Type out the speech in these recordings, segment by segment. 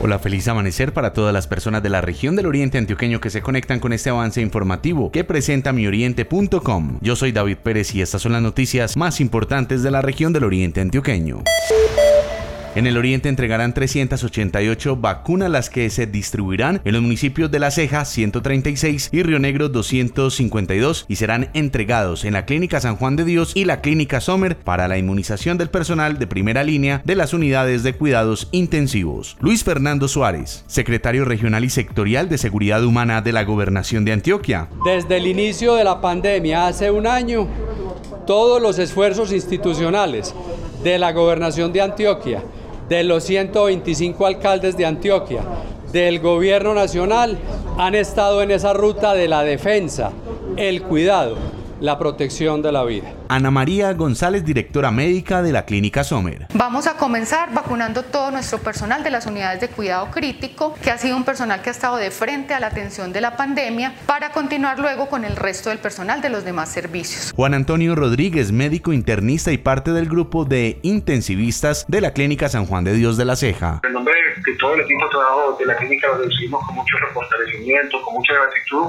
Hola, feliz amanecer para todas las personas de la región del Oriente Antioqueño que se conectan con este avance informativo que presenta mioriente.com. Yo soy David Pérez y estas son las noticias más importantes de la región del Oriente Antioqueño. En el oriente entregarán 388 vacunas las que se distribuirán en los municipios de La Ceja 136 y Río Negro 252 y serán entregados en la Clínica San Juan de Dios y la Clínica Sommer para la inmunización del personal de primera línea de las unidades de cuidados intensivos. Luis Fernando Suárez, secretario regional y sectorial de Seguridad Humana de la Gobernación de Antioquia. Desde el inicio de la pandemia hace un año, todos los esfuerzos institucionales de la Gobernación de Antioquia de los 125 alcaldes de Antioquia, del gobierno nacional, han estado en esa ruta de la defensa, el cuidado, la protección de la vida. Ana María González, directora médica de la Clínica Sommer. Vamos a comenzar vacunando todo nuestro personal de las unidades de cuidado crítico, que ha sido un personal que ha estado de frente a la atención de la pandemia, para continuar luego con el resto del personal de los demás servicios. Juan Antonio Rodríguez, médico internista y parte del grupo de intensivistas de la Clínica San Juan de Dios de la Ceja. De todo el equipo de trabajo de la clínica lo decimos con mucho fortalecimiento, con mucha gratitud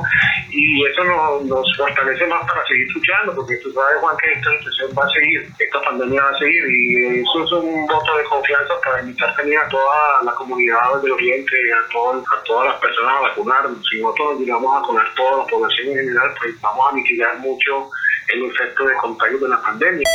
y eso nos, nos fortalece más para seguir luchando, porque tú sabes, Juan, que esta situación va a seguir, esta pandemia va a seguir y eso es un voto de confianza para invitar también a toda la comunidad del Oriente, a, a todas las personas a vacunar. Si nosotros digamos a vacunar toda la población en general, pues vamos a mitigar mucho el efecto de contagio de la pandemia.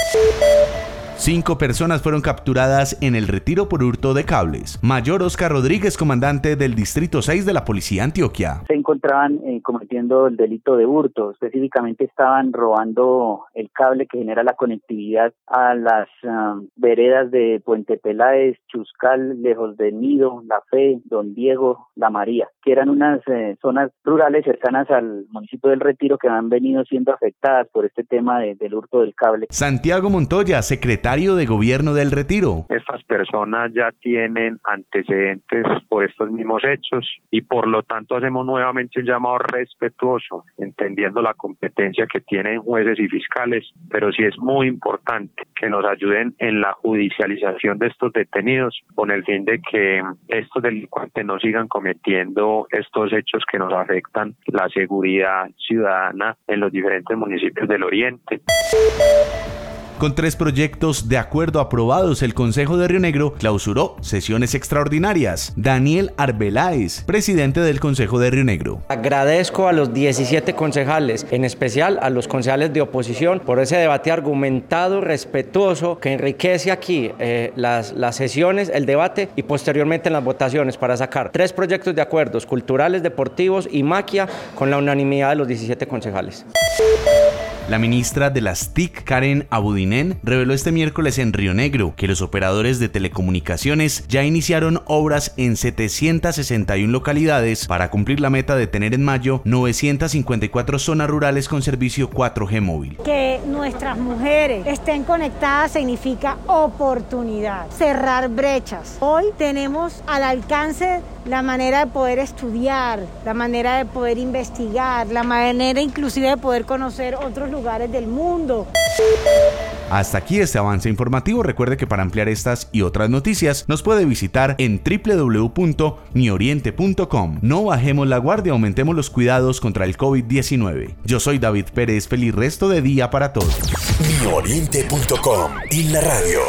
Cinco personas fueron capturadas en el retiro por hurto de cables. Mayor Oscar Rodríguez, comandante del Distrito 6 de la Policía Antioquia. Se encontraban eh, cometiendo el delito de hurto. Específicamente estaban robando el cable que genera la conectividad a las um, veredas de Puente Peláez, Chuscal, Lejos del Nido, La Fe, Don Diego, La María, que eran unas eh, zonas rurales cercanas al municipio del Retiro que han venido siendo afectadas por este tema del hurto del cable. Santiago Montoya, secretario de Gobierno del Retiro. Estas personas ya tienen antecedentes por estos mismos hechos y por lo tanto hacemos nuevamente un llamado respetuoso, entendiendo la competencia que tienen jueces y fiscales, pero sí es muy importante que nos ayuden en la judicialización de estos detenidos con el fin de que estos delincuentes no sigan cometiendo estos hechos que nos afectan la seguridad ciudadana en los diferentes municipios del Oriente. Con tres proyectos de acuerdo aprobados, el Consejo de Río Negro clausuró sesiones extraordinarias. Daniel Arbeláez, presidente del Consejo de Río Negro. Agradezco a los 17 concejales, en especial a los concejales de oposición, por ese debate argumentado, respetuoso, que enriquece aquí eh, las, sesiones, el debate y posteriormente en las votaciones para sacar tres proyectos de acuerdos culturales, deportivos y maquia con la unanimidad de los 17 concejales. La ministra de las TIC, Karen Abudinen, reveló este miércoles en Río Negro que los operadores de telecomunicaciones ya iniciaron obras en 761 localidades para cumplir la meta de tener en mayo 954 zonas rurales con servicio 4G móvil. Que nuestras mujeres estén conectadas significa oportunidad, cerrar brechas. Hoy tenemos al alcance la manera de poder estudiar, la manera de poder investigar, la manera inclusive de poder conocer otros lugares del mundo. Hasta aquí este avance informativo. Recuerde que para ampliar estas y otras noticias nos puede visitar en www.mioriente.com. No bajemos la guardia, aumentemos los cuidados contra el COVID-19. Yo soy David Pérez, feliz resto de día para todos. Mioriente.com y la radio.